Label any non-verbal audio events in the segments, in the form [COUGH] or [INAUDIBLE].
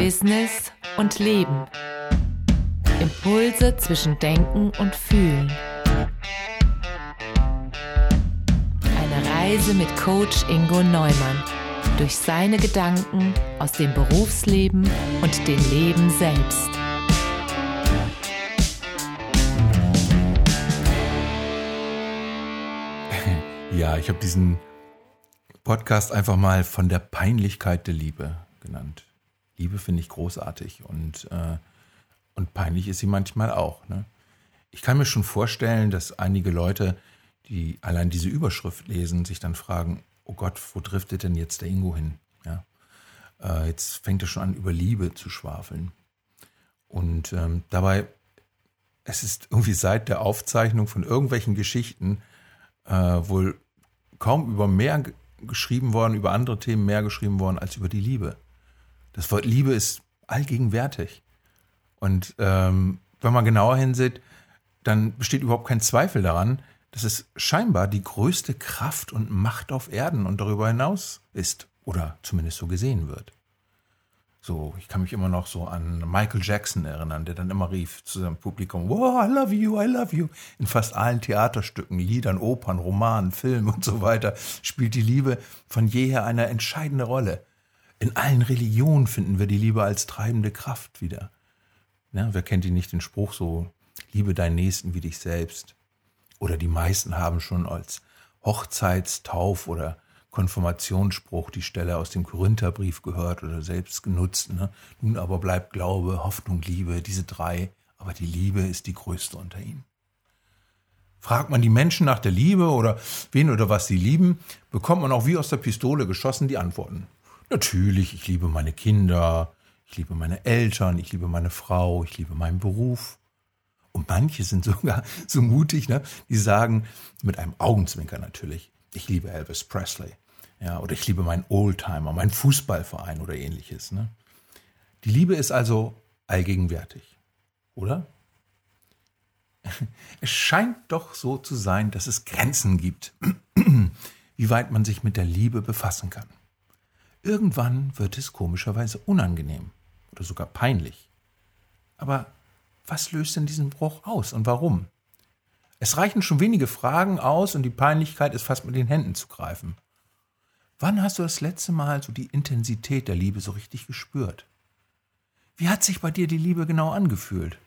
Business und Leben. Impulse zwischen Denken und Fühlen. Eine Reise mit Coach Ingo Neumann durch seine Gedanken aus dem Berufsleben und dem Leben selbst. [LAUGHS] Ja, ich habe diesen Podcast einfach mal von der Peinlichkeit der Liebe genannt. Liebe finde ich großartig und, äh, und peinlich ist sie manchmal auch. Ne? Ich kann mir schon vorstellen, dass einige Leute, die allein diese Überschrift lesen, sich dann fragen, oh Gott, wo driftet denn jetzt der Ingo hin? Ja? Äh, jetzt fängt er schon an, über Liebe zu schwafeln. Und ähm, dabei, es ist irgendwie seit der Aufzeichnung von irgendwelchen Geschichten äh, wohl kaum über mehr geschrieben worden, über andere Themen mehr geschrieben worden als über die Liebe. Das Wort Liebe ist allgegenwärtig. Und ähm, wenn man genauer hinsieht, dann besteht überhaupt kein Zweifel daran, dass es scheinbar die größte Kraft und Macht auf Erden und darüber hinaus ist. Oder zumindest so gesehen wird. So, ich kann mich immer noch so an Michael Jackson erinnern, der dann immer rief zu seinem Publikum, wow, I love you, I love you. In fast allen Theaterstücken, Liedern, Opern, Romanen, Filmen und so weiter spielt die Liebe von jeher eine entscheidende Rolle. In allen Religionen finden wir die Liebe als treibende Kraft wieder. Ja, wer kennt die nicht den Spruch so, liebe deinen Nächsten wie dich selbst? Oder die meisten haben schon als Hochzeitstauf oder Konfirmationsspruch die Stelle aus dem Korintherbrief gehört oder selbst genutzt. Ne? Nun aber bleibt Glaube, Hoffnung, Liebe, diese drei, aber die Liebe ist die größte unter ihnen. Fragt man die Menschen nach der Liebe oder wen oder was sie lieben, bekommt man auch wie aus der Pistole geschossen die Antworten. Natürlich, ich liebe meine Kinder, ich liebe meine Eltern, ich liebe meine Frau, ich liebe meinen Beruf. Und manche sind [LAUGHS] sogar so mutig, ne? die sagen, mit einem Augenzwinker natürlich, ich liebe Elvis Presley. Ja, oder ich liebe meinen Oldtimer, meinen Fußballverein oder ähnliches. Ne? Die Liebe ist also allgegenwärtig, oder? [LAUGHS] Es scheint doch so zu sein, dass es Grenzen gibt, [CLEARS THROAT] wie weit man sich mit der Liebe befassen kann. Irgendwann wird es komischerweise unangenehm oder sogar peinlich. Aber was löst denn diesen Bruch aus und warum? Es reichen schon wenige Fragen aus und die Peinlichkeit ist fast mit den Händen zu greifen. Wann hast du das letzte Mal so die Intensität der Liebe so richtig gespürt? Wie hat sich bei dir die Liebe genau angefühlt?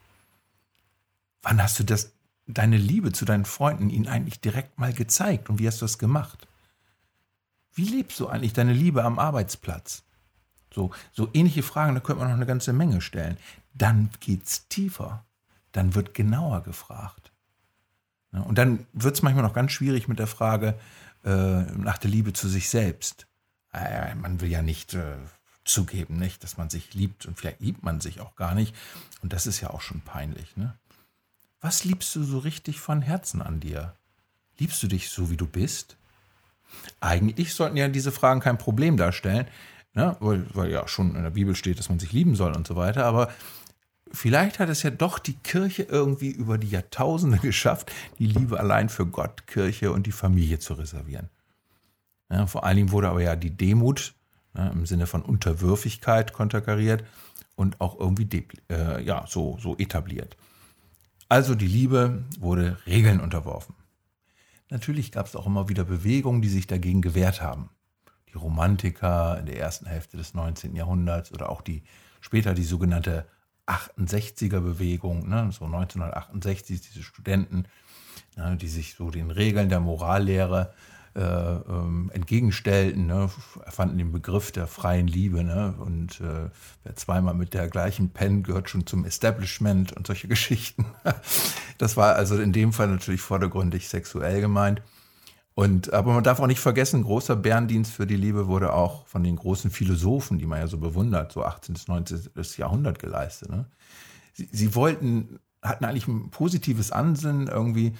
Wann hast du das, deine Liebe zu deinen Freunden ihnen eigentlich direkt mal gezeigt und wie hast du das gemacht? Wie lebst du eigentlich deine Liebe am Arbeitsplatz? So, so ähnliche Fragen, da könnte man noch eine ganze Menge stellen. Dann geht's tiefer. Dann wird genauer gefragt. Und dann wird es manchmal noch ganz schwierig mit der Frage äh, nach der Liebe zu sich selbst. Äh, man will ja nicht äh, zugeben, nicht, dass man sich liebt und vielleicht liebt man sich auch gar nicht. Und das ist ja auch schon peinlich. Ne? Was liebst du so richtig von Herzen an dir? Liebst du dich so, wie du bist? Eigentlich sollten ja diese Fragen kein Problem darstellen, ne? weil, weil ja schon in der Bibel steht, dass man sich lieben soll und so weiter. Aber vielleicht hat es ja doch die Kirche irgendwie über die Jahrtausende [LAUGHS] geschafft, die Liebe allein für Gott, Kirche und die Familie zu reservieren. Ja, vor allen Dingen wurde aber ja die Demut ja, im Sinne von Unterwürfigkeit konterkariert und auch irgendwie äh, ja, so, so etabliert. Also die Liebe wurde Regeln unterworfen. Natürlich gab es auch immer wieder Bewegungen, die sich dagegen gewehrt haben. Die Romantiker in der ersten Hälfte des 19. Jahrhunderts oder auch die später die sogenannte 68er Bewegung, ne, so 1968 diese Studenten, ne, die sich so den Regeln der Morallehre äh, ähm, entgegenstellten, ne, erfanden den Begriff der freien Liebe. Ne, und äh, wer zweimal mit der gleichen Pen gehört schon zum Establishment und solche [LAUGHS] Geschichten. Das war also in dem Fall natürlich vordergründig sexuell gemeint. Und, aber man darf auch nicht vergessen, großer Bärendienst für die Liebe wurde auch von den großen Philosophen, die man ja so bewundert, so 18. bis 19. Jahrhundert geleistet. Ne? Sie, sie wollten, hatten eigentlich ein positives Ansinnen, irgendwie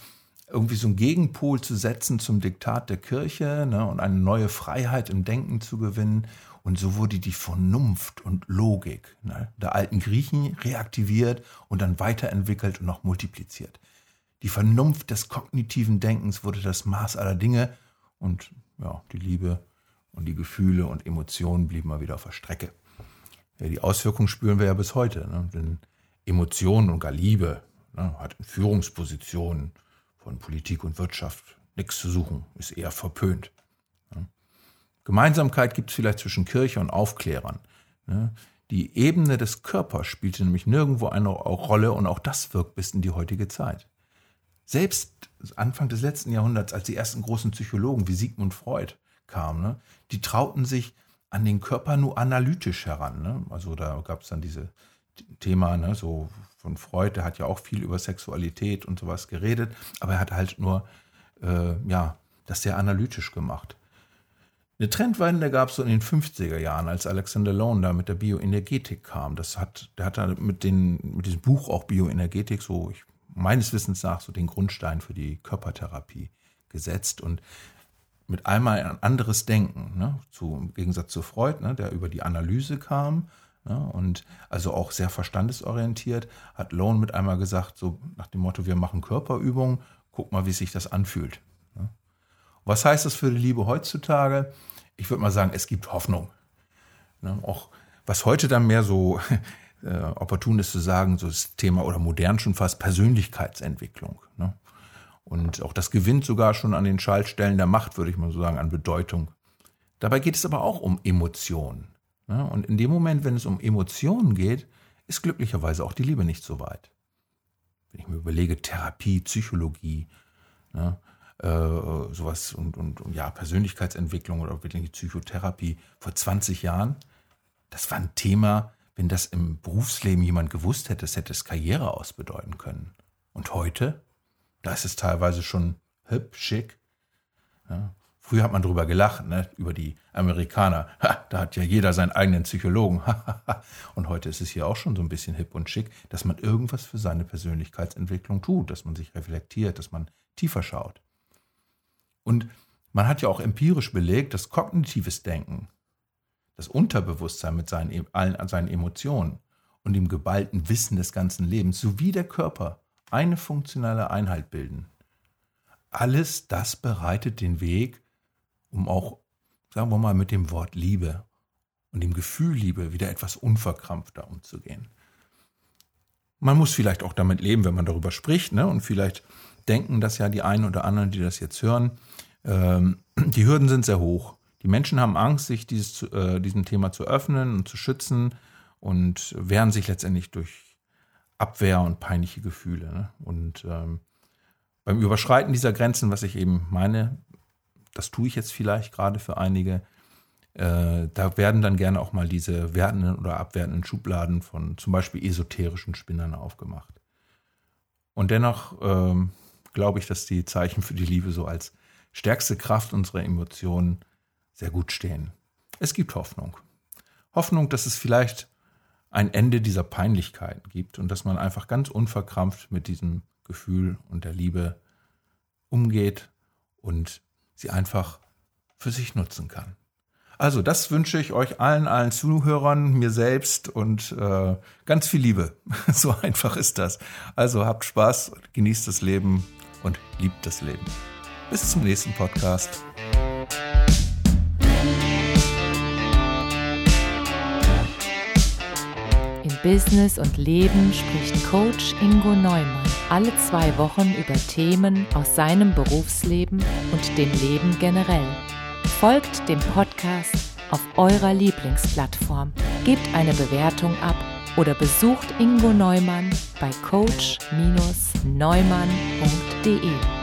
irgendwie so einen Gegenpol zu setzen zum Diktat der Kirche ne, und eine neue Freiheit im Denken zu gewinnen. Und so wurde die Vernunft und Logik ne, der alten Griechen reaktiviert und dann weiterentwickelt und noch multipliziert. Die Vernunft des kognitiven Denkens wurde das Maß aller Dinge und ja, die Liebe und die Gefühle und Emotionen blieben mal wieder auf der Strecke. Ja, die Auswirkungen spüren wir ja bis heute. Ne? Denn Emotionen und gar Liebe ne, hat in Führungspositionen von Politik und Wirtschaft nichts zu suchen, ist eher verpönt. Gemeinsamkeit gibt es vielleicht zwischen Kirche und Aufklärern. Ne? Die Ebene des Körpers spielte nämlich nirgendwo eine Rolle und auch das wirkt bis in die heutige Zeit. Selbst Anfang des letzten Jahrhunderts, als die ersten großen Psychologen wie Sigmund Freud kamen, ne, die trauten sich an den Körper nur analytisch heran. Ne? Also da gab es dann diese Thema, so von Freud, der hat ja auch viel über Sexualität und sowas geredet, aber er hat halt nur, äh, ja, das sehr analytisch gemacht. Eine Trendwende gab es so in den 50er Jahren, als Alexander Lone da mit der Bioenergetik kam. Das hat, der hat da mit, den, mit diesem Buch auch Bioenergetik so, ich, meines Wissens nach, so den Grundstein für die Körpertherapie gesetzt und mit einmal ein anderes Denken, ne, zu, im Gegensatz zu Freud, ne, der über die Analyse kam ne, und also auch sehr verstandesorientiert, hat Lone mit einmal gesagt, so nach dem Motto, wir machen Körperübungen, guck mal, wie sich das anfühlt. Was heißt das für die Liebe heutzutage? Ich würde mal sagen, es gibt Hoffnung. Ne? Auch was heute dann mehr so [LAUGHS] äh, opportun ist zu sagen, so das Thema oder modern schon fast Persönlichkeitsentwicklung. Ne? Und auch das gewinnt sogar schon an den Schaltstellen der Macht, würde ich mal so sagen, an Bedeutung. Dabei geht es aber auch um Emotionen. Ne? Und in dem Moment, wenn es um Emotionen geht, ist glücklicherweise auch die Liebe nicht so weit. Wenn ich mir überlege, Therapie, Psychologie, ne? Äh, sowas und, und, und ja, Persönlichkeitsentwicklung oder wirklich Psychotherapie vor 20 Jahren, das war ein Thema, wenn das im Berufsleben jemand gewusst hätte, das hätte es Karriere ausbedeuten können. Und heute, da ist es teilweise schon hip, schick. Ja. Früher hat man drüber gelacht, ne, über die Amerikaner. Ha, da hat ja jeder seinen eigenen Psychologen. und heute ist es hier auch schon so ein bisschen hip und schick, dass man irgendwas für seine Persönlichkeitsentwicklung tut, dass man sich reflektiert, dass man tiefer schaut. Und man hat ja auch empirisch belegt, dass kognitives Denken, das Unterbewusstsein mit seinen, allen seinen Emotionen und dem geballten Wissen des ganzen Lebens sowie der Körper eine funktionale Einheit bilden. Alles das bereitet den Weg, um auch, sagen wir mal, mit dem Wort Liebe und dem Gefühl Liebe wieder etwas unverkrampfter umzugehen. Man muss vielleicht auch damit leben, wenn man darüber spricht, ne? und vielleicht denken das ja die einen oder anderen, die das jetzt hören. Ähm, die Hürden sind sehr hoch. Die Menschen haben Angst, sich dieses, äh, diesem Thema zu öffnen und zu schützen und wehren sich letztendlich durch Abwehr und peinliche Gefühle. Ne? Und ähm, beim Überschreiten dieser Grenzen, was ich eben meine, das tue ich jetzt vielleicht gerade für einige, äh, da werden dann gerne auch mal diese wertenden oder abwertenden Schubladen von zum Beispiel esoterischen Spinnern aufgemacht. Und dennoch ähm, glaube ich, dass die Zeichen für die Liebe so als stärkste Kraft unserer Emotionen sehr gut stehen. Es gibt Hoffnung. Hoffnung, dass es vielleicht ein Ende dieser Peinlichkeiten gibt und dass man einfach ganz unverkrampft mit diesem Gefühl und der Liebe umgeht und sie einfach für sich nutzen kann. Also das wünsche ich euch allen, allen Zuhörern, mir selbst und äh, ganz viel Liebe. [LAUGHS] so einfach ist das. Also habt Spaß, genießt das Leben und liebt das Leben. Bis zum nächsten Podcast. Im Business und Leben spricht Coach Ingo Neumann alle zwei Wochen über Themen aus seinem Berufsleben und dem Leben generell. Folgt dem Podcast auf eurer Lieblingsplattform, gebt eine Bewertung ab oder besucht Ingo Neumann bei coach-neumann.de.